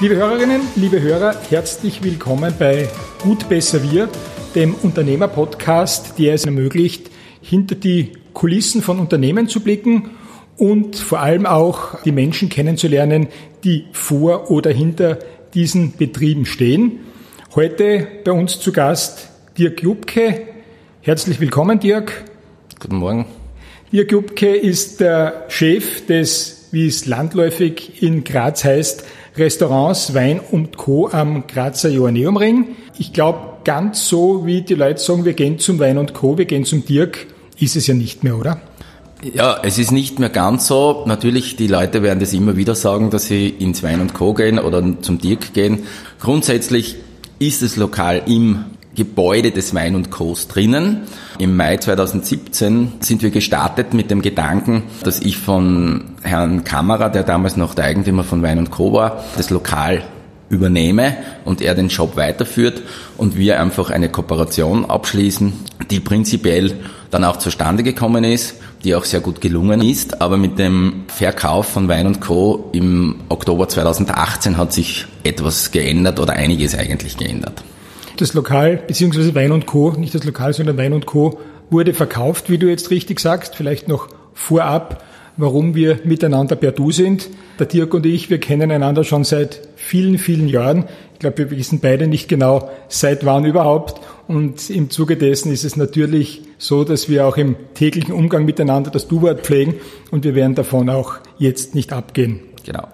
Liebe Hörerinnen, liebe Hörer, herzlich willkommen bei Gut Besser Wir, dem Unternehmerpodcast, der es ermöglicht, hinter die Kulissen von Unternehmen zu blicken und vor allem auch die Menschen kennenzulernen, die vor oder hinter diesen Betrieben stehen. Heute bei uns zu Gast Dirk Jubke. Herzlich willkommen, Dirk. Guten Morgen. Dirk Jubke ist der Chef des, wie es landläufig in Graz heißt, Restaurants Wein und Co. am Grazer Joanneumring. Ich glaube, ganz so wie die Leute sagen, wir gehen zum Wein und Co., wir gehen zum Dirk, ist es ja nicht mehr, oder? Ja, es ist nicht mehr ganz so. Natürlich, die Leute werden das immer wieder sagen, dass sie ins Wein und Co. gehen oder zum Dirk gehen. Grundsätzlich ist das Lokal im Gebäude des Wein und Co's drinnen. Im Mai 2017 sind wir gestartet mit dem Gedanken, dass ich von Herrn Kammerer, der damals noch der Eigentümer von Wein und Co. war, das Lokal übernehme und er den Job weiterführt und wir einfach eine Kooperation abschließen, die prinzipiell dann auch zustande gekommen ist, die auch sehr gut gelungen ist. Aber mit dem Verkauf von Wein und Co. im Oktober 2018 hat sich etwas geändert oder einiges eigentlich geändert. Das Lokal, beziehungsweise Wein und Co., nicht das Lokal, sondern Wein und Co., wurde verkauft, wie du jetzt richtig sagst, vielleicht noch vorab, warum wir miteinander per Du sind. Der Dirk und ich, wir kennen einander schon seit vielen, vielen Jahren. Ich glaube, wir wissen beide nicht genau, seit wann überhaupt. Und im Zuge dessen ist es natürlich so, dass wir auch im täglichen Umgang miteinander das Du-Wort pflegen und wir werden davon auch jetzt nicht abgehen. Genau.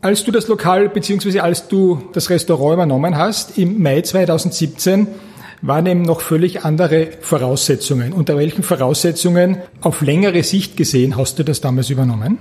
Als du das Lokal bzw. als du das Restaurant übernommen hast, im Mai 2017, waren eben noch völlig andere Voraussetzungen. Unter welchen Voraussetzungen auf längere Sicht gesehen hast du das damals übernommen?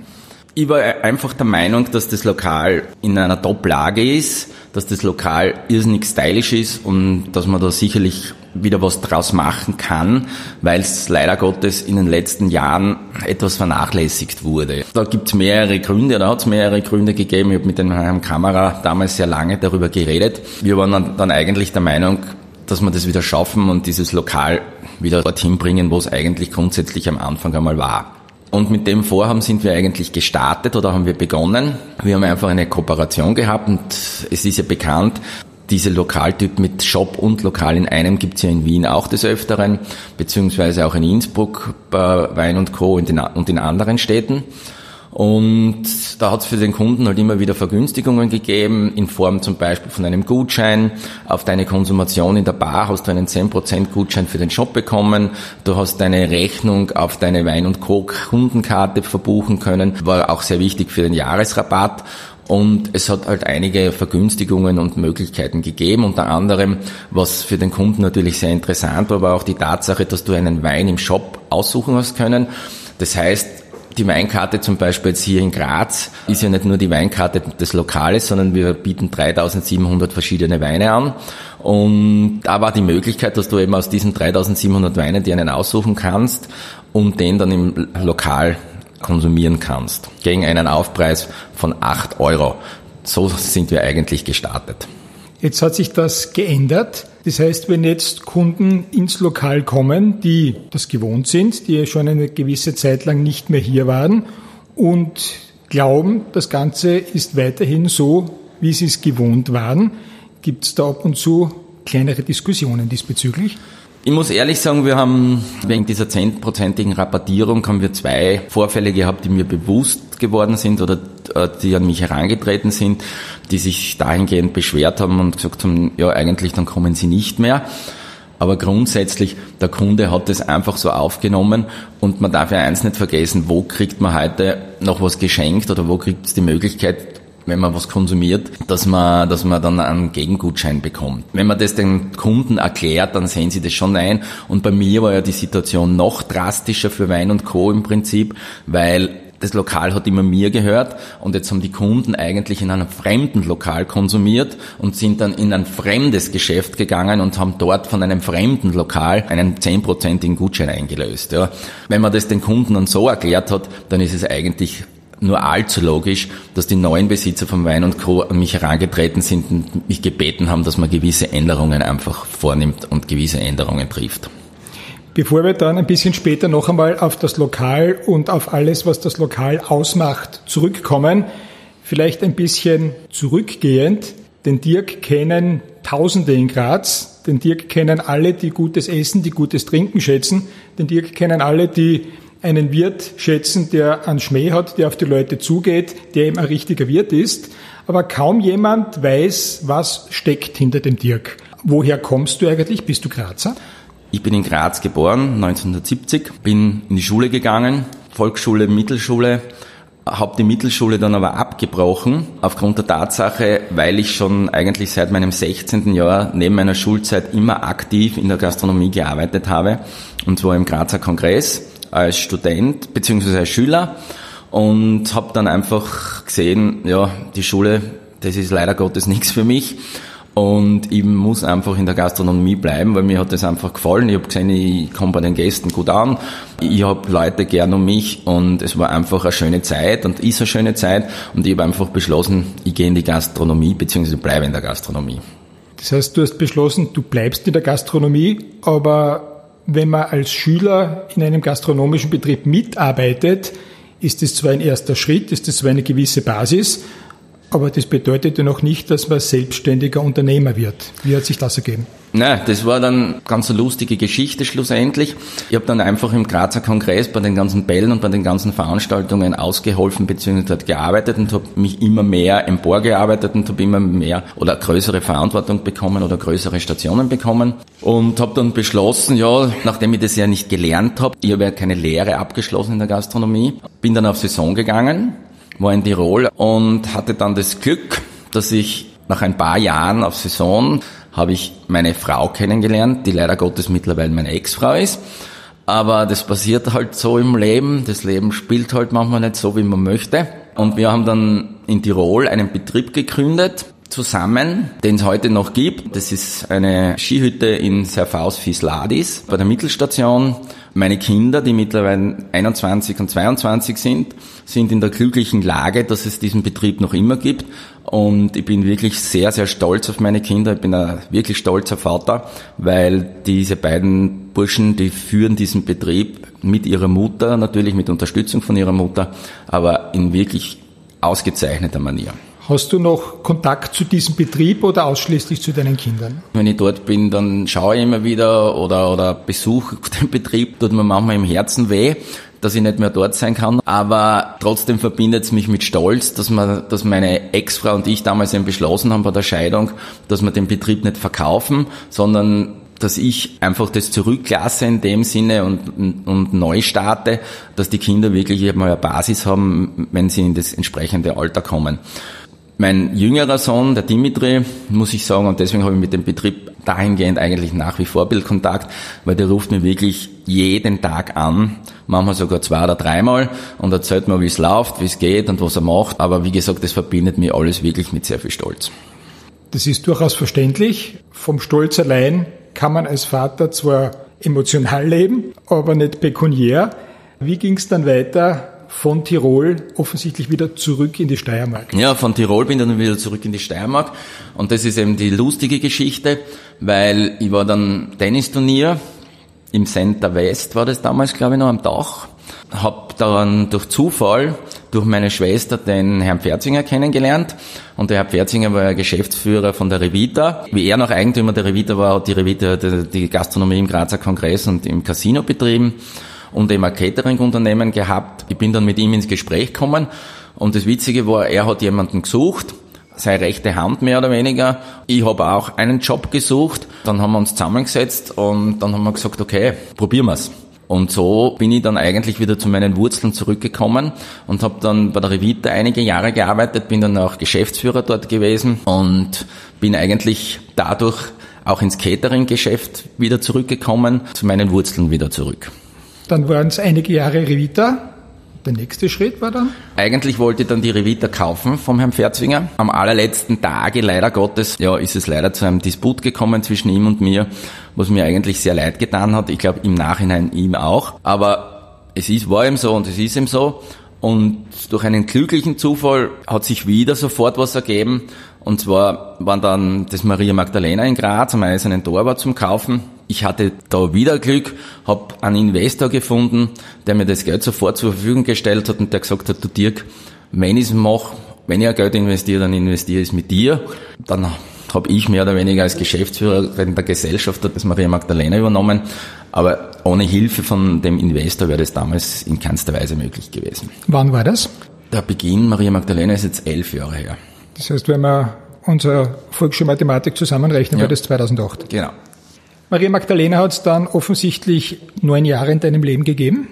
Ich war einfach der Meinung, dass das Lokal in einer Top-Lage ist, dass das Lokal irrsinnig stylisch ist und dass man da sicherlich wieder was draus machen kann, weil es leider Gottes in den letzten Jahren etwas vernachlässigt wurde. Da gibt es mehrere Gründe, da hat es mehrere Gründe gegeben. Ich habe mit dem Herrn Kamera damals sehr lange darüber geredet. Wir waren dann, dann eigentlich der Meinung, dass wir das wieder schaffen und dieses Lokal wieder dorthin bringen, wo es eigentlich grundsätzlich am Anfang einmal war. Und mit dem Vorhaben sind wir eigentlich gestartet oder haben wir begonnen. Wir haben einfach eine Kooperation gehabt und es ist ja bekannt, diese Lokaltyp mit Shop und Lokal in einem gibt's ja in Wien auch des Öfteren, beziehungsweise auch in Innsbruck bei Wein und Co. und in anderen Städten. Und da hat es für den Kunden halt immer wieder Vergünstigungen gegeben, in Form zum Beispiel von einem Gutschein. Auf deine Konsumation in der Bar hast du einen 10% Gutschein für den Shop bekommen. Du hast deine Rechnung auf deine Wein- und Co-Kundenkarte verbuchen können. War auch sehr wichtig für den Jahresrabatt. Und es hat halt einige Vergünstigungen und Möglichkeiten gegeben. Unter anderem, was für den Kunden natürlich sehr interessant war, war auch die Tatsache, dass du einen Wein im Shop aussuchen hast können. Das heißt, die Weinkarte zum Beispiel jetzt hier in Graz ist ja nicht nur die Weinkarte des Lokales, sondern wir bieten 3700 verschiedene Weine an. Und da war die Möglichkeit, dass du eben aus diesen 3700 Weinen dir einen aussuchen kannst und den dann im Lokal konsumieren kannst. Gegen einen Aufpreis von 8 Euro. So sind wir eigentlich gestartet. Jetzt hat sich das geändert. Das heißt, wenn jetzt Kunden ins Lokal kommen, die das gewohnt sind, die schon eine gewisse Zeit lang nicht mehr hier waren und glauben, das Ganze ist weiterhin so, wie sie es gewohnt waren, gibt es da ab und zu kleinere Diskussionen diesbezüglich? Ich muss ehrlich sagen, wir haben wegen dieser zehnprozentigen Rabattierung haben wir zwei Vorfälle gehabt, die mir bewusst geworden sind oder äh, die an mich herangetreten sind, die sich dahingehend beschwert haben und gesagt haben, ja eigentlich dann kommen sie nicht mehr. Aber grundsätzlich, der Kunde hat es einfach so aufgenommen und man darf ja eins nicht vergessen, wo kriegt man heute noch was geschenkt oder wo kriegt es die Möglichkeit, wenn man was konsumiert, dass man, dass man dann einen Gegengutschein bekommt. Wenn man das den Kunden erklärt, dann sehen sie das schon ein. Und bei mir war ja die Situation noch drastischer für Wein und Co. im Prinzip, weil das Lokal hat immer mir gehört und jetzt haben die Kunden eigentlich in einem fremden Lokal konsumiert und sind dann in ein fremdes Geschäft gegangen und haben dort von einem fremden Lokal einen zehnprozentigen Gutschein eingelöst. Ja. Wenn man das den Kunden dann so erklärt hat, dann ist es eigentlich nur allzu logisch, dass die neuen Besitzer von Wein und Co. an mich herangetreten sind und mich gebeten haben, dass man gewisse Änderungen einfach vornimmt und gewisse Änderungen trifft. Bevor wir dann ein bisschen später noch einmal auf das Lokal und auf alles, was das Lokal ausmacht, zurückkommen, Vielleicht ein bisschen zurückgehend. Den Dirk kennen Tausende in Graz. Den Dirk kennen alle, die gutes Essen, die gutes Trinken schätzen. Den Dirk kennen alle, die einen Wirt schätzen, der einen Schmäh hat, der auf die Leute zugeht, der eben ein richtiger Wirt ist. Aber kaum jemand weiß, was steckt hinter dem Dirk. Woher kommst du eigentlich? Bist du Grazer? Ich bin in Graz geboren, 1970, bin in die Schule gegangen, Volksschule, Mittelschule, habe die Mittelschule dann aber abgebrochen, aufgrund der Tatsache, weil ich schon eigentlich seit meinem 16. Jahr neben meiner Schulzeit immer aktiv in der Gastronomie gearbeitet habe, und zwar im Grazer Kongress als Student bzw. als Schüler und habe dann einfach gesehen, ja, die Schule, das ist leider Gottes nichts für mich und ich muss einfach in der Gastronomie bleiben, weil mir hat das einfach gefallen. Ich habe gesehen, ich komme bei den Gästen gut an. Ich habe Leute gern um mich und es war einfach eine schöne Zeit und ist eine schöne Zeit. Und ich habe einfach beschlossen, ich gehe in die Gastronomie bzw. bleibe in der Gastronomie. Das heißt, du hast beschlossen, du bleibst in der Gastronomie, aber wenn man als Schüler in einem gastronomischen Betrieb mitarbeitet, ist es zwar ein erster Schritt, ist es zwar eine gewisse Basis, aber das bedeutet ja noch nicht, dass man selbstständiger Unternehmer wird. Wie hat sich das ergeben? Nein, das war dann ganz eine lustige Geschichte schlussendlich. Ich habe dann einfach im Grazer Kongress bei den ganzen Bällen und bei den ganzen Veranstaltungen ausgeholfen bzw. gearbeitet und habe mich immer mehr emporgearbeitet und habe immer mehr oder größere Verantwortung bekommen oder größere Stationen bekommen und habe dann beschlossen, ja, nachdem ich das ja nicht gelernt habe, ich habe ja keine Lehre abgeschlossen in der Gastronomie, bin dann auf Saison gegangen war in Tirol und hatte dann das Glück, dass ich nach ein paar Jahren auf Saison habe ich meine Frau kennengelernt, die leider Gottes mittlerweile meine Ex-Frau ist. Aber das passiert halt so im Leben. Das Leben spielt halt manchmal nicht so, wie man möchte. Und wir haben dann in Tirol einen Betrieb gegründet, zusammen, den es heute noch gibt. Das ist eine Skihütte in Serfaus Fisladis bei der Mittelstation. Meine Kinder, die mittlerweile 21 und 22 sind, sind in der glücklichen Lage, dass es diesen Betrieb noch immer gibt. Und ich bin wirklich sehr, sehr stolz auf meine Kinder. Ich bin ein wirklich stolzer Vater, weil diese beiden Burschen, die führen diesen Betrieb mit ihrer Mutter, natürlich mit Unterstützung von ihrer Mutter, aber in wirklich ausgezeichneter Manier. Hast du noch Kontakt zu diesem Betrieb oder ausschließlich zu deinen Kindern? Wenn ich dort bin, dann schaue ich immer wieder oder, oder besuche den Betrieb, tut mir manchmal im Herzen weh, dass ich nicht mehr dort sein kann. Aber trotzdem verbindet es mich mit Stolz, dass, man, dass meine Ex-Frau und ich damals eben beschlossen haben bei der Scheidung, dass wir den Betrieb nicht verkaufen, sondern dass ich einfach das zurücklasse in dem Sinne und, und neu starte, dass die Kinder wirklich einmal eine Basis haben, wenn sie in das entsprechende Alter kommen. Mein jüngerer Sohn, der Dimitri, muss ich sagen, und deswegen habe ich mit dem Betrieb dahingehend eigentlich nach wie vor Bildkontakt, weil der ruft mir wirklich jeden Tag an, manchmal sogar zwei oder dreimal und erzählt mir, wie es läuft, wie es geht und was er macht. Aber wie gesagt, das verbindet mir alles wirklich mit sehr viel Stolz. Das ist durchaus verständlich. Vom Stolz allein kann man als Vater zwar emotional leben, aber nicht pekuniär. Wie ging es dann weiter? Von Tirol offensichtlich wieder zurück in die Steiermark. Ja, von Tirol bin ich dann wieder zurück in die Steiermark. Und das ist eben die lustige Geschichte, weil ich war dann Tennisturnier im Center West war das damals, glaube ich, noch am Dach. Hab dann durch Zufall durch meine Schwester den Herrn Pferzinger kennengelernt. Und der Herr Pferzinger war Geschäftsführer von der Revita. Wie er noch Eigentümer der Revita war, hat die Revita die Gastronomie im Grazer Kongress und im Casino betrieben und eben ein Catering-Unternehmen gehabt. Ich bin dann mit ihm ins Gespräch gekommen und das Witzige war, er hat jemanden gesucht, seine rechte Hand mehr oder weniger. Ich habe auch einen Job gesucht. Dann haben wir uns zusammengesetzt und dann haben wir gesagt, okay, probieren wir's. Und so bin ich dann eigentlich wieder zu meinen Wurzeln zurückgekommen und habe dann bei der Revita einige Jahre gearbeitet, bin dann auch Geschäftsführer dort gewesen und bin eigentlich dadurch auch ins Catering-Geschäft wieder zurückgekommen, zu meinen Wurzeln wieder zurück. Dann waren es einige Jahre Revita. Der nächste Schritt war dann? Eigentlich wollte ich dann die Revita kaufen vom Herrn Pferzwinger. Am allerletzten Tage, leider Gottes, ja, ist es leider zu einem Disput gekommen zwischen ihm und mir, was mir eigentlich sehr leid getan hat. Ich glaube, im Nachhinein ihm auch. Aber es ist, war ihm so und es ist ihm so. Und durch einen glücklichen Zufall hat sich wieder sofort was ergeben. Und zwar waren dann das Maria Magdalena in Graz am Eisernen Torwart zum Kaufen ich hatte da wieder Glück, habe einen Investor gefunden, der mir das Geld sofort zur Verfügung gestellt hat und der gesagt hat, du Dirk, wenn ich es mache, wenn ich Geld investiere, dann investiere ich es mit dir. Dann habe ich mehr oder weniger als Geschäftsführer in der Gesellschaft das Maria Magdalena übernommen. Aber ohne Hilfe von dem Investor wäre das damals in keinster Weise möglich gewesen. Wann war das? Der Beginn Maria Magdalena ist jetzt elf Jahre her. Das heißt, wenn wir unsere Volksschulmathematik zusammenrechnen, ja. war das 2008. Genau. Maria Magdalena hat es dann offensichtlich neun Jahre in deinem Leben gegeben.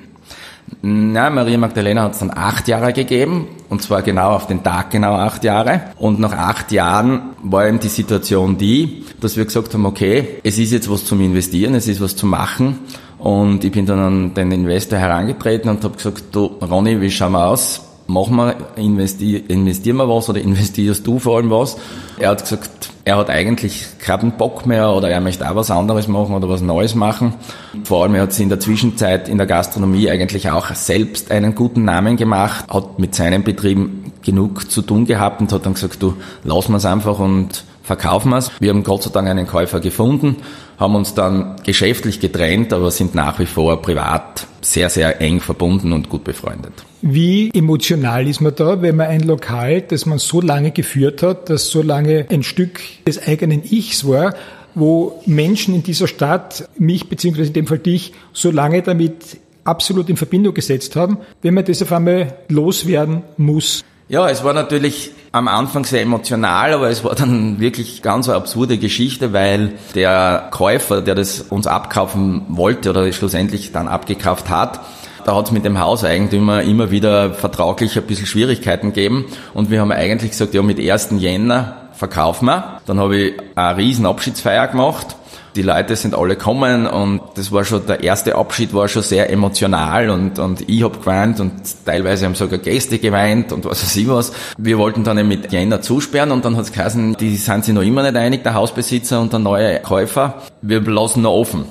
Na, Maria Magdalena hat es dann acht Jahre gegeben, und zwar genau auf den Tag genau acht Jahre. Und nach acht Jahren war eben die Situation die, dass wir gesagt haben, okay, es ist jetzt was zum Investieren, es ist was zu machen. Und ich bin dann an den Investor herangetreten und habe gesagt, du Ronny, wie schauen wir aus? Machen wir, investieren, investieren wir was oder investierst du vor allem was? Er hat gesagt, er hat eigentlich keinen Bock mehr oder er möchte auch was anderes machen oder was Neues machen. Vor allem er hat sich in der Zwischenzeit in der Gastronomie eigentlich auch selbst einen guten Namen gemacht, hat mit seinen Betrieben genug zu tun gehabt und hat dann gesagt, du, lass wir es einfach und verkaufen wir es. Wir haben Gott sei Dank einen Käufer gefunden, haben uns dann geschäftlich getrennt, aber sind nach wie vor privat sehr, sehr eng verbunden und gut befreundet. Wie emotional ist man da, wenn man ein Lokal, das man so lange geführt hat, das so lange ein Stück des eigenen Ichs war, wo Menschen in dieser Stadt, mich beziehungsweise in dem Fall dich, so lange damit absolut in Verbindung gesetzt haben, wenn man das auf einmal loswerden muss? Ja, es war natürlich am Anfang sehr emotional, aber es war dann wirklich ganz eine absurde Geschichte, weil der Käufer, der das uns abkaufen wollte oder schlussendlich dann abgekauft hat, da hat es mit dem Hauseigentümer immer wieder vertraglich ein bisschen Schwierigkeiten gegeben und wir haben eigentlich gesagt, ja mit 1. Jänner verkaufen wir. Dann habe ich eine riesen Abschiedsfeier gemacht. Die Leute sind alle gekommen und das war schon, der erste Abschied war schon sehr emotional und, und ich habe geweint und teilweise haben sogar Gäste geweint und was weiß ich was. Wir wollten dann mit Jänner zusperren und dann hat es geheißen, die sind sich noch immer nicht einig, der Hausbesitzer und der neue Käufer. Wir lassen noch offen.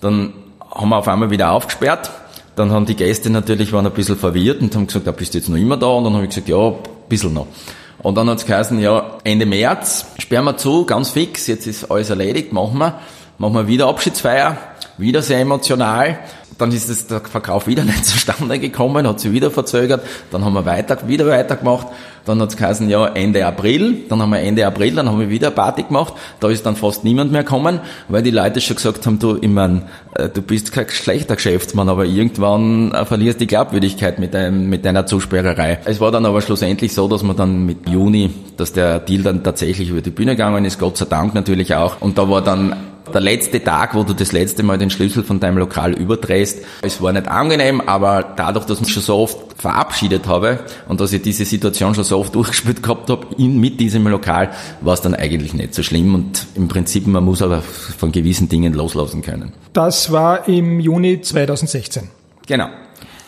Dann haben wir auf einmal wieder aufgesperrt dann haben die Gäste natürlich waren ein bisschen verwirrt und haben gesagt, ja, bist du jetzt noch immer da? Und dann habe ich gesagt, ja, ein bisschen noch. Und dann hat es geheißen, ja, Ende März sperren wir zu, ganz fix, jetzt ist alles erledigt, machen wir. Machen wir wieder Abschiedsfeier, wieder sehr emotional. Dann ist es der Verkauf wieder nicht zustande gekommen, hat sich wieder verzögert. Dann haben wir weiter, wieder weitergemacht. Dann hat es geheißen, ja, Ende April. Dann haben wir Ende April, dann haben wir wieder Party gemacht. Da ist dann fast niemand mehr gekommen, weil die Leute schon gesagt haben, du, ich mein, äh, du bist kein schlechter Geschäftsmann, aber irgendwann äh, verlierst die Glaubwürdigkeit mit, deinem, mit deiner Zusperrerei. Es war dann aber schlussendlich so, dass man dann mit Juni, dass der Deal dann tatsächlich über die Bühne gegangen ist, Gott sei Dank natürlich auch. Und da war dann der letzte Tag, wo du das letzte Mal den Schlüssel von deinem Lokal überdrehst. Es war nicht angenehm, aber dadurch, dass ich mich schon so oft verabschiedet habe und dass ich diese Situation schon so oft durchgespielt gehabt habe in, mit diesem Lokal, war es dann eigentlich nicht so schlimm und im Prinzip, man muss aber von gewissen Dingen loslassen können. Das war im Juni 2016. Genau.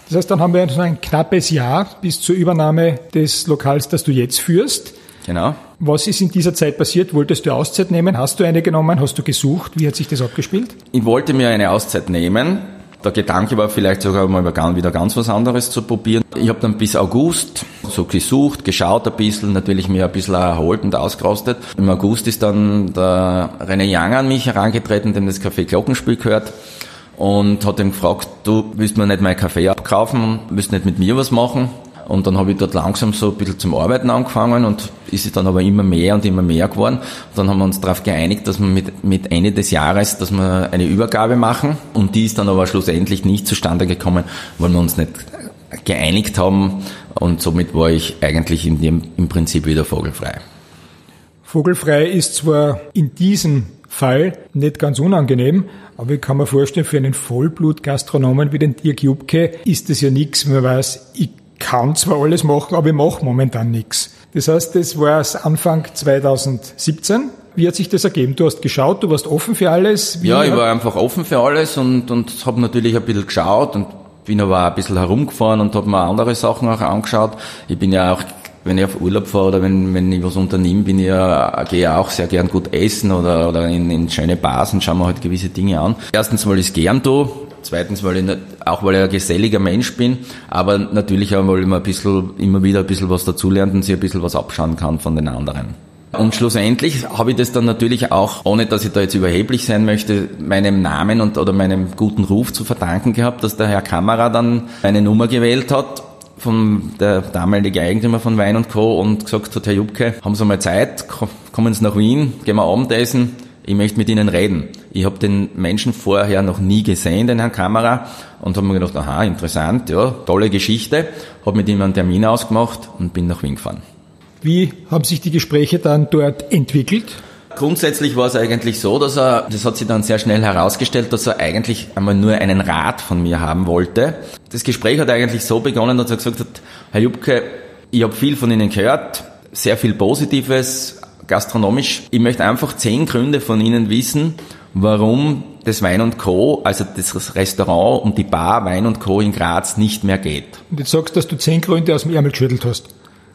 Das heißt, dann haben wir ein knappes Jahr bis zur Übernahme des Lokals, das du jetzt führst. Genau. Was ist in dieser Zeit passiert? Wolltest du Auszeit nehmen? Hast du eine genommen? Hast du gesucht? Wie hat sich das abgespielt? Ich wollte mir eine Auszeit nehmen. Der Gedanke war vielleicht sogar mal wieder ganz was anderes zu probieren. Ich habe dann bis August so gesucht, geschaut ein bisschen, natürlich mir ein bisschen erholt und ausgerostet. Im August ist dann der René Young an mich herangetreten, dem das Café Glockenspiel gehört und hat ihn gefragt, du willst mir nicht mein Kaffee abkaufen, willst nicht mit mir was machen? Und dann habe ich dort langsam so ein bisschen zum Arbeiten angefangen und ist es dann aber immer mehr und immer mehr geworden. Und dann haben wir uns darauf geeinigt, dass wir mit, mit Ende des Jahres, dass wir eine Übergabe machen. Und die ist dann aber schlussendlich nicht zustande gekommen, weil wir uns nicht geeinigt haben. Und somit war ich eigentlich in dem, im Prinzip wieder vogelfrei. Vogelfrei ist zwar in diesem Fall nicht ganz unangenehm, aber ich kann mir vorstellen, für einen Vollblut-Gastronomen wie den Dirk Jubke ist das ja nichts, man weiß, ich kann zwar alles machen, aber ich mache momentan nichts. Das heißt, das war Anfang 2017. Wie hat sich das ergeben? Du hast geschaut, du warst offen für alles? Wie ja, ich war einfach offen für alles und, und habe natürlich ein bisschen geschaut und bin aber auch ein bisschen herumgefahren und habe mir andere Sachen auch angeschaut. Ich bin ja auch wenn ich auf Urlaub fahre oder wenn, wenn ich was unternehme, bin ich ja, gehe ja auch sehr gern gut essen oder, oder in, in schöne Bars und schaue mir halt gewisse Dinge an. Erstens, weil ich es gern tue. Zweitens, weil ich auch weil ich ein geselliger Mensch bin, aber natürlich auch, weil ich mir ein bisschen, immer wieder ein bisschen was dazulernt und sich ein bisschen was abschauen kann von den anderen. Und schlussendlich habe ich das dann natürlich auch, ohne dass ich da jetzt überheblich sein möchte, meinem Namen und oder meinem guten Ruf zu verdanken gehabt, dass der Herr Kamera dann eine Nummer gewählt hat von der damalige Eigentümer von Wein und Co. und gesagt hat, Herr Jubke, haben Sie mal Zeit, kommen Sie nach Wien, gehen wir Abendessen, ich möchte mit Ihnen reden. Ich habe den Menschen vorher noch nie gesehen, den Herrn Kamera, und habe mir gedacht, aha, interessant, ja, tolle Geschichte, habe mit ihm einen Termin ausgemacht und bin nach Wien gefahren. Wie haben sich die Gespräche dann dort entwickelt? Grundsätzlich war es eigentlich so, dass er, das hat sich dann sehr schnell herausgestellt, dass er eigentlich einmal nur einen Rat von mir haben wollte. Das Gespräch hat eigentlich so begonnen, dass er gesagt hat, Herr Jubke, ich habe viel von Ihnen gehört, sehr viel Positives, gastronomisch. Ich möchte einfach zehn Gründe von Ihnen wissen, warum das Wein und Co., also das Restaurant und die Bar Wein und Co. in Graz nicht mehr geht. Und jetzt sagst du, dass du zehn Gründe aus dem Ärmel geschüttelt hast.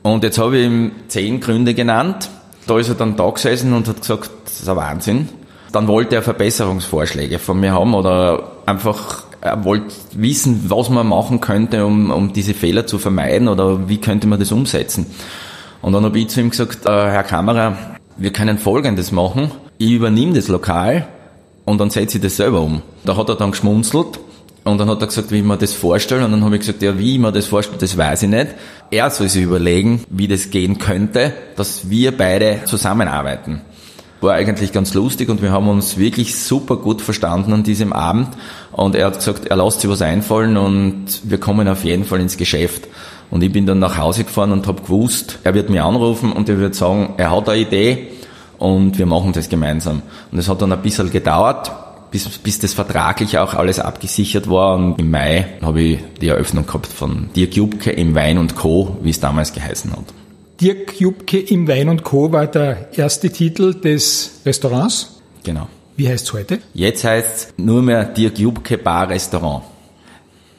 Und jetzt habe ich ihm zehn Gründe genannt da ist er dann da gesessen und hat gesagt, das ist ein Wahnsinn. Dann wollte er Verbesserungsvorschläge von mir haben oder einfach er wollte wissen, was man machen könnte, um, um diese Fehler zu vermeiden oder wie könnte man das umsetzen. Und dann habe ich zu ihm gesagt, äh, Herr Kamera, wir können Folgendes machen. Ich übernehme das Lokal und dann setze ich das selber um. Da hat er dann geschmunzelt und dann hat er gesagt, wie ich mir das vorstelle. Und dann habe ich gesagt, ja, wie ich mir das vorstelle, das weiß ich nicht. Er soll sich überlegen, wie das gehen könnte, dass wir beide zusammenarbeiten. War eigentlich ganz lustig und wir haben uns wirklich super gut verstanden an diesem Abend. Und er hat gesagt, er lässt sich was einfallen und wir kommen auf jeden Fall ins Geschäft. Und ich bin dann nach Hause gefahren und habe gewusst, er wird mir anrufen und er wird sagen, er hat eine Idee und wir machen das gemeinsam. Und es hat dann ein bisschen gedauert bis, bis das vertraglich auch alles abgesichert war. Und im Mai habe ich die Eröffnung gehabt von Dirk Jubke im Wein und Co., wie es damals geheißen hat. Dirk Jubke im Wein und Co. war der erste Titel des Restaurants. Genau. Wie heißt es heute? Jetzt heißt es nur mehr Dirk Jubke Bar Restaurant.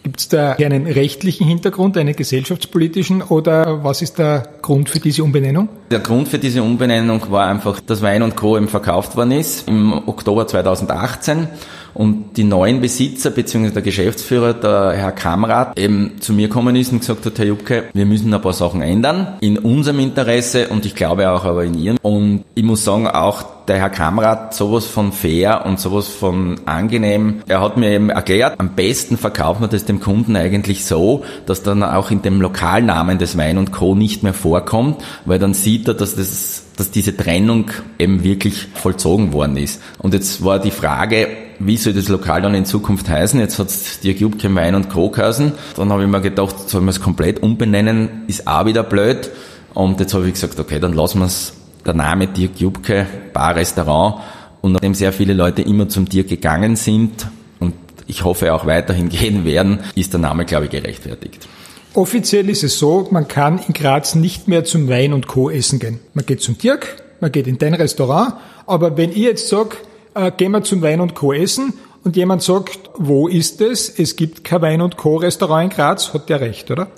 Gibt es da einen rechtlichen Hintergrund, einen gesellschaftspolitischen oder was ist der Grund für diese Umbenennung? Der Grund für diese Umbenennung war einfach, dass Wein und Co. eben verkauft worden ist im Oktober 2018 und die neuen Besitzer bzw. der Geschäftsführer, der Herr Kamrat, eben zu mir gekommen ist und gesagt hat, Herr Jubke, wir müssen ein paar Sachen ändern in unserem Interesse und ich glaube auch aber in Ihrem. Und ich muss sagen, auch der Herr Kamrat sowas von fair und sowas von angenehm. Er hat mir eben erklärt, am besten verkauft man das dem Kunden eigentlich so, dass dann auch in dem Lokalnamen des Wein und Co. nicht mehr vorkommt, weil dann sieht er, dass das dass diese Trennung eben wirklich vollzogen worden ist. Und jetzt war die Frage, wie soll das Lokal dann in Zukunft heißen? Jetzt hat es Dirk Jubke Wein und Co. geheißen. Dann habe ich mir gedacht, sollen wir es komplett umbenennen? Ist auch wieder blöd. Und jetzt habe ich gesagt, okay, dann lassen wir es der Name Dirk Jubke Bar Restaurant. Und nachdem sehr viele Leute immer zum Dirk gegangen sind und ich hoffe auch weiterhin gehen werden, ist der Name, glaube ich, gerechtfertigt. Offiziell ist es so, man kann in Graz nicht mehr zum Wein und Co. essen gehen. Man geht zum Dirk, man geht in dein Restaurant, aber wenn ich jetzt sage, äh, gehen wir zum Wein und Co. essen und jemand sagt, wo ist es? Es gibt kein Wein und Co. Restaurant in Graz, hat der recht, oder?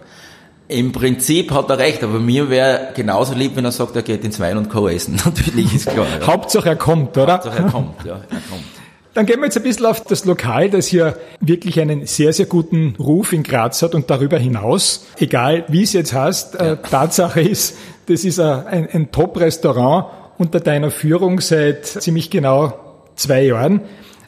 Im Prinzip hat er recht, aber mir wäre genauso lieb, wenn er sagt, er geht ins Wein und Co. essen. Natürlich ist klar. Ja. Hauptsache er kommt, oder? Hauptsache er kommt, ja, er kommt. Dann gehen wir jetzt ein bisschen auf das Lokal, das hier wirklich einen sehr, sehr guten Ruf in Graz hat und darüber hinaus, egal wie es jetzt heißt, äh, ja. Tatsache ist, das ist ein, ein Top-Restaurant unter deiner Führung seit ziemlich genau zwei Jahren.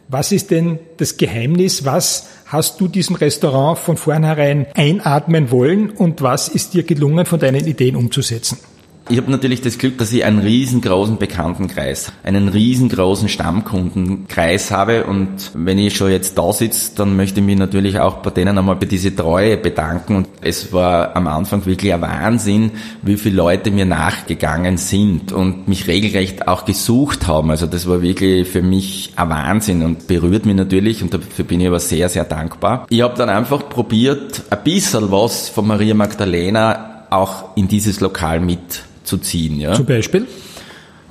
Was ist denn das Geheimnis? Was hast du diesem Restaurant von vornherein einatmen wollen und was ist dir gelungen, von deinen Ideen umzusetzen? Ich habe natürlich das Glück, dass ich einen riesengroßen Bekanntenkreis, einen riesengroßen Stammkundenkreis habe und wenn ich schon jetzt da sitze, dann möchte ich mich natürlich auch bei denen einmal für diese Treue bedanken und es war am Anfang wirklich ein Wahnsinn, wie viele Leute mir nachgegangen sind und mich regelrecht auch gesucht haben. Also das war wirklich für mich ein Wahnsinn und berührt mich natürlich und dafür bin ich aber sehr, sehr dankbar. Ich habe dann einfach probiert, ein bisschen was von Maria Magdalena auch in dieses Lokal mit zu ziehen. Ja. Zum Beispiel?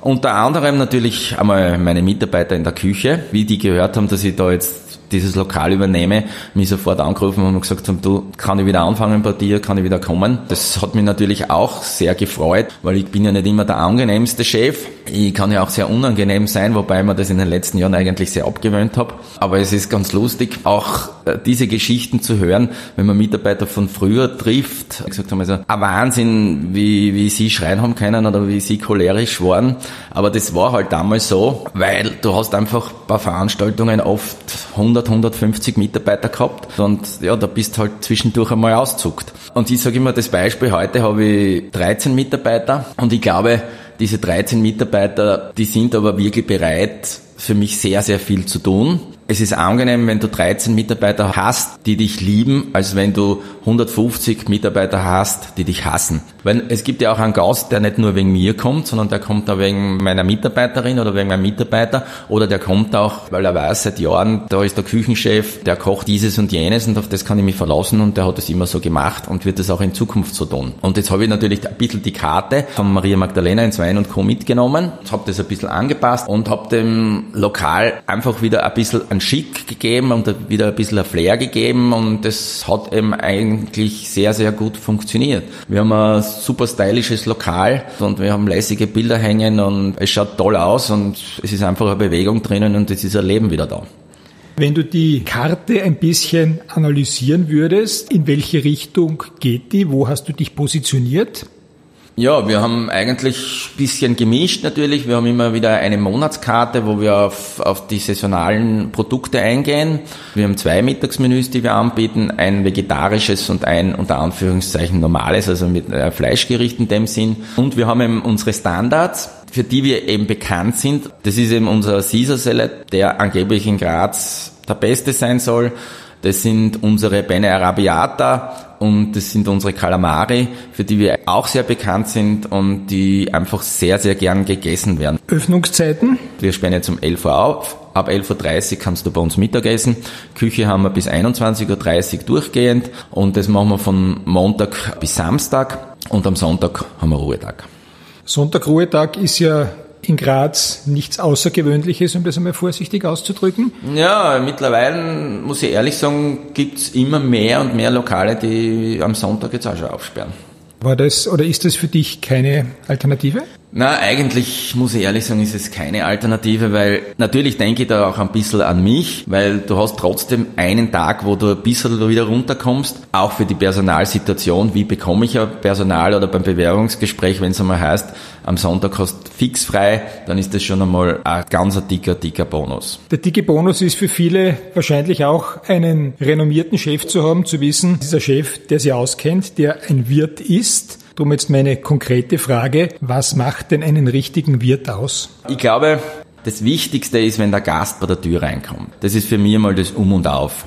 Unter anderem natürlich einmal meine Mitarbeiter in der Küche, wie die gehört haben, dass ich da jetzt dieses Lokal übernehme, mich sofort angerufen und gesagt haben, du, kann ich wieder anfangen bei dir, kann ich wieder kommen. Das hat mich natürlich auch sehr gefreut, weil ich bin ja nicht immer der angenehmste Chef. Ich kann ja auch sehr unangenehm sein, wobei mir das in den letzten Jahren eigentlich sehr abgewöhnt habe. Aber es ist ganz lustig, auch äh, diese Geschichten zu hören, wenn man Mitarbeiter von früher trifft. Ich gesagt haben, also ein Wahnsinn, wie, wie sie schreien haben können oder wie sie cholerisch waren. Aber das war halt damals so, weil du hast einfach bei Veranstaltungen oft 100 100, 150 Mitarbeiter gehabt und ja, da bist halt zwischendurch einmal auszuckt. Und ich sage immer das Beispiel, heute habe ich 13 Mitarbeiter und ich glaube, diese 13 Mitarbeiter, die sind aber wirklich bereit, für mich sehr, sehr viel zu tun. Es ist angenehm, wenn du 13 Mitarbeiter hast, die dich lieben, als wenn du 150 Mitarbeiter hast, die dich hassen. Weil es gibt ja auch einen Gast, der nicht nur wegen mir kommt, sondern der kommt auch wegen meiner Mitarbeiterin oder wegen meinem Mitarbeiter oder der kommt auch, weil er weiß seit Jahren, da ist der Küchenchef, der kocht dieses und jenes und auf das kann ich mich verlassen und der hat es immer so gemacht und wird es auch in Zukunft so tun. Und jetzt habe ich natürlich ein bisschen die Karte von Maria Magdalena ins Wein und Co. mitgenommen, habe das ein bisschen angepasst und habe dem Lokal einfach wieder ein bisschen einen Schick gegeben und wieder ein bisschen ein Flair gegeben und das hat eben eigentlich sehr, sehr gut funktioniert. Wir haben ein super stylisches Lokal und wir haben lässige Bilder hängen und es schaut toll aus und es ist einfach eine Bewegung drinnen und es ist ein Leben wieder da. Wenn du die Karte ein bisschen analysieren würdest, in welche Richtung geht die? Wo hast du dich positioniert? Ja, wir haben eigentlich bisschen gemischt natürlich. Wir haben immer wieder eine Monatskarte, wo wir auf, auf die saisonalen Produkte eingehen. Wir haben zwei Mittagsmenüs, die wir anbieten, ein vegetarisches und ein unter Anführungszeichen normales, also mit äh, Fleischgericht in dem Sinn. Und wir haben eben unsere Standards, für die wir eben bekannt sind. Das ist eben unser Caesar Salad, der angeblich in Graz der beste sein soll. Das sind unsere Bene Arabiata und das sind unsere Calamari, für die wir auch sehr bekannt sind und die einfach sehr, sehr gern gegessen werden. Öffnungszeiten? Wir sperren jetzt um 11 Uhr auf. Ab 11.30 Uhr kannst du bei uns Mittagessen. Küche haben wir bis 21.30 Uhr durchgehend und das machen wir von Montag bis Samstag und am Sonntag haben wir Ruhetag. Sonntag Ruhetag ist ja in Graz nichts Außergewöhnliches, um das einmal vorsichtig auszudrücken? Ja, mittlerweile, muss ich ehrlich sagen, gibt's immer mehr und mehr Lokale, die am Sonntag jetzt auch schon aufsperren. War das oder ist das für dich keine Alternative? Na, eigentlich muss ich ehrlich sagen, ist es keine Alternative, weil natürlich denke ich da auch ein bisschen an mich, weil du hast trotzdem einen Tag, wo du ein bisschen wieder runterkommst, auch für die Personalsituation, wie bekomme ich ja Personal oder beim Bewerbungsgespräch, wenn es einmal heißt, am Sonntag hast fix frei, dann ist das schon einmal ein ganz dicker, dicker Bonus. Der dicke Bonus ist für viele wahrscheinlich auch einen renommierten Chef zu haben, zu wissen, dieser Chef, der sie auskennt, der ein Wirt ist, Drum jetzt meine konkrete Frage, was macht denn einen richtigen Wirt aus? Ich glaube, das Wichtigste ist, wenn der Gast bei der Tür reinkommt. Das ist für mich mal das Um und Auf.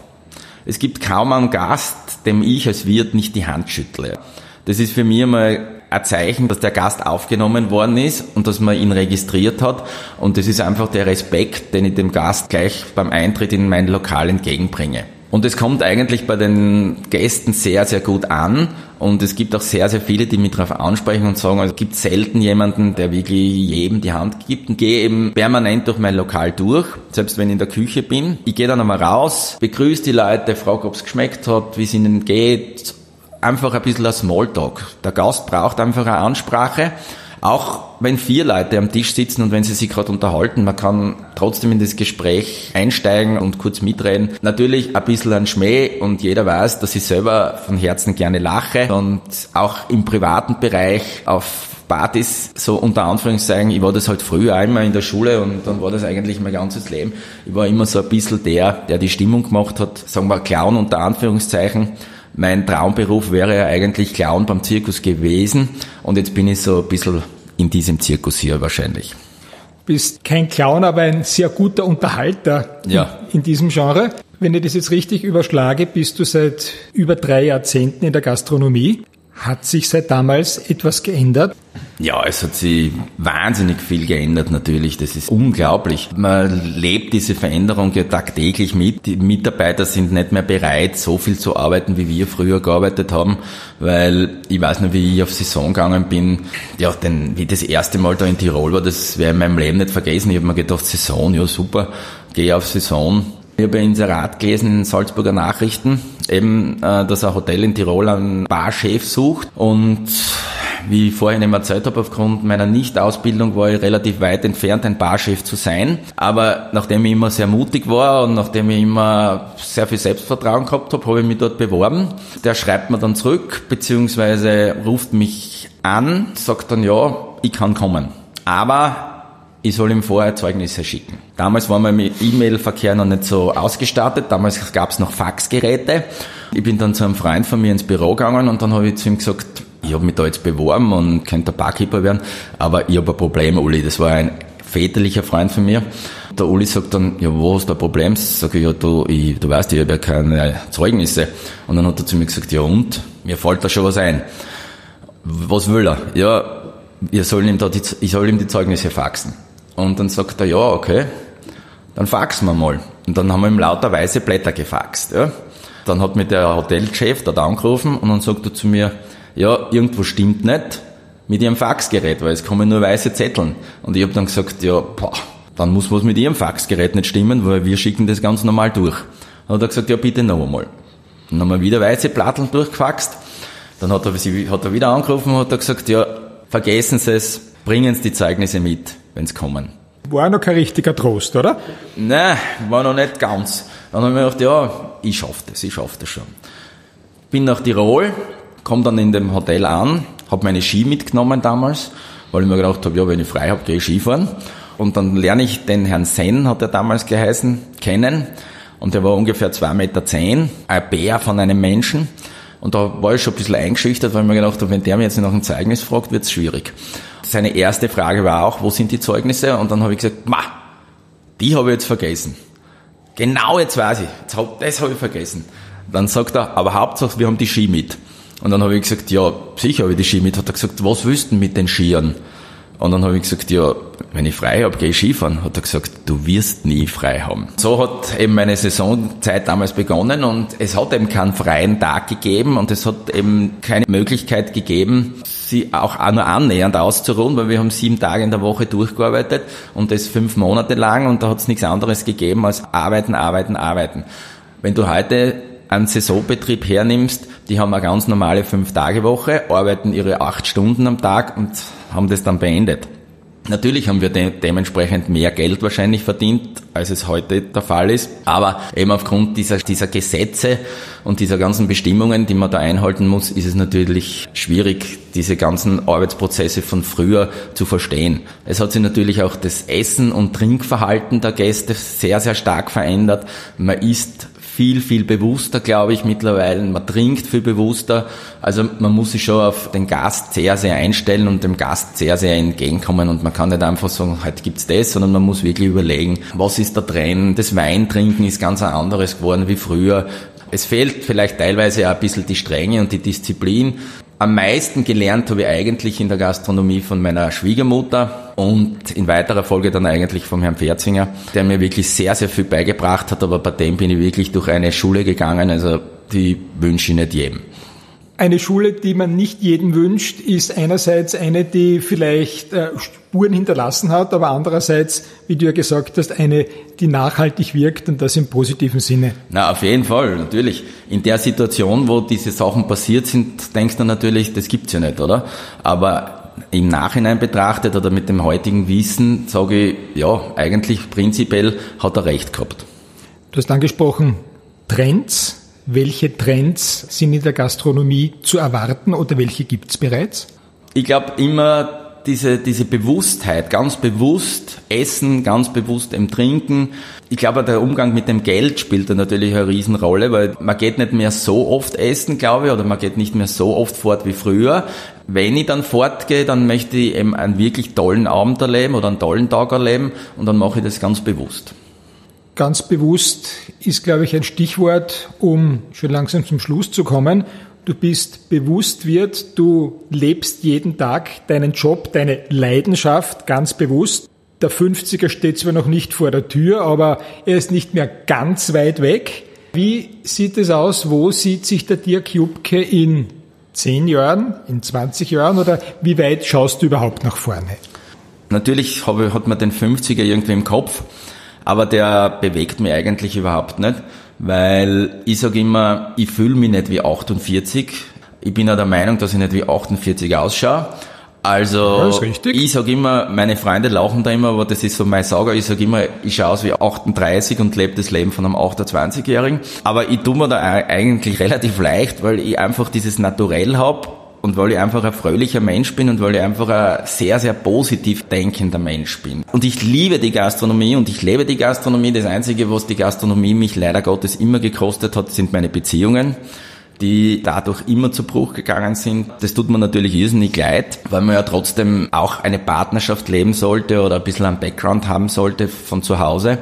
Es gibt kaum einen Gast, dem ich als Wirt nicht die Hand schüttle. Das ist für mich mal ein Zeichen, dass der Gast aufgenommen worden ist und dass man ihn registriert hat. Und das ist einfach der Respekt, den ich dem Gast gleich beim Eintritt in mein Lokal entgegenbringe. Und es kommt eigentlich bei den Gästen sehr, sehr gut an. Und es gibt auch sehr, sehr viele, die mich darauf ansprechen und sagen, also es gibt selten jemanden, der wirklich jedem die Hand gibt und gehe eben permanent durch mein Lokal durch, selbst wenn ich in der Küche bin. Ich gehe dann einmal raus, begrüße die Leute, frage, ob es geschmeckt hat, wie es ihnen geht. Einfach ein bisschen ein Smalltalk. Der Gast braucht einfach eine Ansprache. Auch wenn vier Leute am Tisch sitzen und wenn sie sich gerade unterhalten, man kann trotzdem in das Gespräch einsteigen und kurz mitreden. Natürlich ein bisschen ein Schmäh und jeder weiß, dass ich selber von Herzen gerne lache und auch im privaten Bereich auf Partys, so unter Anführungszeichen, ich war das halt früher einmal in der Schule und dann war das eigentlich mein ganzes Leben. Ich war immer so ein bisschen der, der die Stimmung gemacht hat, sagen wir Clown unter Anführungszeichen. Mein Traumberuf wäre ja eigentlich Clown beim Zirkus gewesen und jetzt bin ich so ein bisschen in diesem Zirkus hier wahrscheinlich. Bist kein Clown, aber ein sehr guter Unterhalter ja. in, in diesem Genre. Wenn ich das jetzt richtig überschlage, bist du seit über drei Jahrzehnten in der Gastronomie. Hat sich seit damals etwas geändert? Ja, es hat sich wahnsinnig viel geändert natürlich. Das ist unglaublich. Man lebt diese Veränderung ja tagtäglich mit. Die Mitarbeiter sind nicht mehr bereit, so viel zu arbeiten, wie wir früher gearbeitet haben, weil ich weiß noch, wie ich auf Saison gegangen bin. Ja, denn wie das erste Mal da in Tirol war, das ich in meinem Leben nicht vergessen. Ich habe mir gedacht, Saison, ja super, gehe auf Saison. Ich habe ein Inserat gelesen in Salzburger Nachrichten, eben, äh, dass ein Hotel in Tirol einen Barchef sucht und wie ich vorhin eben erzählt habe, aufgrund meiner Nicht-Ausbildung war ich relativ weit entfernt, ein Barchef zu sein. Aber nachdem ich immer sehr mutig war und nachdem ich immer sehr viel Selbstvertrauen gehabt habe, habe ich mich dort beworben. Der schreibt mir dann zurück, beziehungsweise ruft mich an, sagt dann, ja, ich kann kommen. Aber ich soll ihm vorher Zeugnisse schicken. Damals war mein E-Mail-Verkehr noch nicht so ausgestattet. Damals gab es noch Faxgeräte. Ich bin dann zu einem Freund von mir ins Büro gegangen und dann habe ich zu ihm gesagt, ich habe mich da jetzt beworben und könnte Barkeeper werden, aber ich habe ein Problem, Uli. Das war ein väterlicher Freund von mir. Der Uli sagt dann, ja, wo hast du ein Problem? Sag ich, ja, du, ich, du weißt, ich habe ja keine Zeugnisse. Und dann hat er zu mir gesagt, ja und? Mir fällt da schon was ein. Was will er? Ja, ich soll ihm, da die, ich soll ihm die Zeugnisse faxen. Und dann sagt er, ja, okay, dann faxen wir mal. Und dann haben wir ihm lauter weiße Blätter gefaxt. Ja. Dann hat mir der Hotelchef dort angerufen und dann sagt er zu mir, ja, irgendwo stimmt nicht mit ihrem Faxgerät, weil es kommen nur weiße Zetteln. Und ich habe dann gesagt, ja, boah, dann muss was mit ihrem Faxgerät nicht stimmen, weil wir schicken das ganz normal durch. Dann hat er gesagt, ja, bitte noch einmal. Dann haben wir wieder weiße Platteln durchgefaxt. Dann hat er, hat er wieder angerufen und hat er gesagt, ja, vergessen Sie es, bringen Sie die Zeugnisse mit, wenn Sie kommen. War noch kein richtiger Trost, oder? Nein, war noch nicht ganz. Dann habe ich mir gedacht, ja, ich schaffe das, ich schaffe das schon. Bin nach Tirol, komme dann in dem Hotel an, habe meine Ski mitgenommen damals, weil ich mir gedacht habe, ja, wenn ich frei habe, gehe ich Skifahren. Und dann lerne ich den Herrn Sen, hat er damals geheißen, kennen. Und der war ungefähr zwei Meter, zehn, ein Bär von einem Menschen. Und da war ich schon ein bisschen eingeschüchtert, weil ich mir gedacht habe, wenn der mir jetzt nach einem Zeugnis fragt, wird es schwierig. Seine erste Frage war auch, wo sind die Zeugnisse? Und dann habe ich gesagt, ma, die habe ich jetzt vergessen. Genau jetzt weiß ich, das habe ich vergessen. Dann sagt er, aber Hauptsache, wir haben die Ski mit. Und dann habe ich gesagt, ja, sicher habe ich die Ski mit. Hat er gesagt, was willst du mit den Skiern? Und dann habe ich gesagt, ja, wenn ich frei habe, gehe ich Skifahren. Hat er gesagt, du wirst nie frei haben. So hat eben meine Saisonzeit damals begonnen und es hat eben keinen freien Tag gegeben und es hat eben keine Möglichkeit gegeben, sie auch nur annähernd auszuruhen, weil wir haben sieben Tage in der Woche durchgearbeitet und das fünf Monate lang und da hat es nichts anderes gegeben als arbeiten, arbeiten, arbeiten. Wenn du heute einen Saisonbetrieb hernimmst, die haben eine ganz normale Fünf-Tage-Woche, arbeiten ihre acht Stunden am Tag und haben das dann beendet. Natürlich haben wir de dementsprechend mehr Geld wahrscheinlich verdient, als es heute der Fall ist. Aber eben aufgrund dieser, dieser Gesetze und dieser ganzen Bestimmungen, die man da einhalten muss, ist es natürlich schwierig, diese ganzen Arbeitsprozesse von früher zu verstehen. Es hat sich natürlich auch das Essen- und Trinkverhalten der Gäste sehr, sehr stark verändert. Man isst viel, viel bewusster, glaube ich, mittlerweile. Man trinkt viel bewusster. Also man muss sich schon auf den Gast sehr, sehr einstellen und dem Gast sehr, sehr entgegenkommen. Und man kann nicht einfach sagen, heute gibt's das, sondern man muss wirklich überlegen, was ist der Trend. Das Weintrinken ist ganz ein anderes geworden wie früher. Es fehlt vielleicht teilweise auch ein bisschen die Strenge und die Disziplin. Am meisten gelernt habe ich eigentlich in der Gastronomie von meiner Schwiegermutter und in weiterer Folge dann eigentlich vom Herrn Pferzinger, der mir wirklich sehr, sehr viel beigebracht hat, aber bei dem bin ich wirklich durch eine Schule gegangen, also die wünsche ich nicht jedem. Eine Schule, die man nicht jedem wünscht, ist einerseits eine, die vielleicht äh, Spuren hinterlassen hat, aber andererseits, wie du ja gesagt hast, eine, die nachhaltig wirkt und das im positiven Sinne. Na, auf jeden Fall, natürlich. In der Situation, wo diese Sachen passiert sind, denkst du natürlich, das gibt's ja nicht, oder? Aber im Nachhinein betrachtet oder mit dem heutigen Wissen sage ich, ja, eigentlich prinzipiell hat er recht gehabt. Du hast angesprochen, Trends welche Trends sind in der Gastronomie zu erwarten oder welche gibt es bereits? Ich glaube immer diese, diese Bewusstheit, ganz bewusst essen, ganz bewusst im Trinken. Ich glaube, der Umgang mit dem Geld spielt da natürlich eine Riesenrolle, weil man geht nicht mehr so oft essen, glaube ich, oder man geht nicht mehr so oft fort wie früher. Wenn ich dann fortgehe, dann möchte ich eben einen wirklich tollen Abend erleben oder einen tollen Tag erleben und dann mache ich das ganz bewusst. Ganz bewusst ist, glaube ich, ein Stichwort, um schon langsam zum Schluss zu kommen. Du bist bewusst wird, du lebst jeden Tag deinen Job, deine Leidenschaft ganz bewusst. Der 50er steht zwar noch nicht vor der Tür, aber er ist nicht mehr ganz weit weg. Wie sieht es aus? Wo sieht sich der Dirk Jubke in 10 Jahren, in 20 Jahren oder wie weit schaust du überhaupt nach vorne? Natürlich hat man den 50er irgendwie im Kopf aber der bewegt mich eigentlich überhaupt nicht, weil ich sage immer, ich fühle mich nicht wie 48. Ich bin ja der Meinung, dass ich nicht wie 48 ausschaue. Also ich sage immer, meine Freunde lachen da immer, aber das ist so mein Sauger, ich sage immer, ich schaue aus wie 38 und lebe das Leben von einem 28-Jährigen. Aber ich tue mir da eigentlich relativ leicht, weil ich einfach dieses Naturell habe und weil ich einfach ein fröhlicher Mensch bin und weil ich einfach ein sehr, sehr positiv denkender Mensch bin. Und ich liebe die Gastronomie und ich lebe die Gastronomie. Das Einzige, was die Gastronomie mich leider Gottes immer gekostet hat, sind meine Beziehungen die dadurch immer zu Bruch gegangen sind. Das tut mir natürlich irrsinnig leid, weil man ja trotzdem auch eine Partnerschaft leben sollte oder ein bisschen einen Background haben sollte von zu Hause.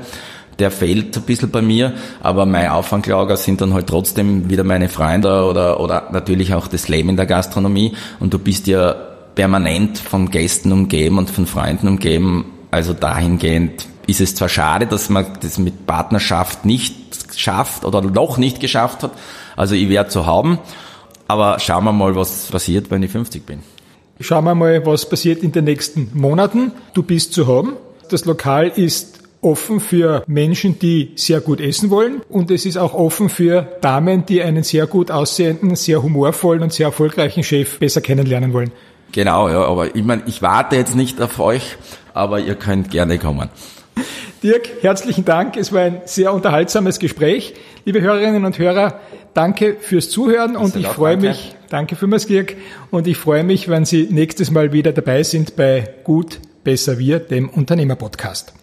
Der fehlt ein bisschen bei mir, aber mein Auffanglager sind dann halt trotzdem wieder meine Freunde oder, oder natürlich auch das Leben in der Gastronomie und du bist ja permanent von Gästen umgeben und von Freunden umgeben. Also dahingehend ist es zwar schade, dass man das mit Partnerschaft nicht schafft oder noch nicht geschafft hat, also ich werde zu haben. Aber schauen wir mal, was passiert, wenn ich 50 bin. Schauen wir mal, was passiert in den nächsten Monaten. Du bist zu haben. Das Lokal ist offen für Menschen, die sehr gut essen wollen. Und es ist auch offen für Damen, die einen sehr gut aussehenden, sehr humorvollen und sehr erfolgreichen Chef besser kennenlernen wollen. Genau, ja, aber ich meine, ich warte jetzt nicht auf euch, aber ihr könnt gerne kommen. Dirk, herzlichen Dank. Es war ein sehr unterhaltsames Gespräch. Liebe Hörerinnen und Hörer, danke fürs Zuhören und ich freue danke. mich, danke für Dirk, und ich freue mich, wenn Sie nächstes Mal wieder dabei sind bei Gut, Besser Wir, dem Unternehmerpodcast.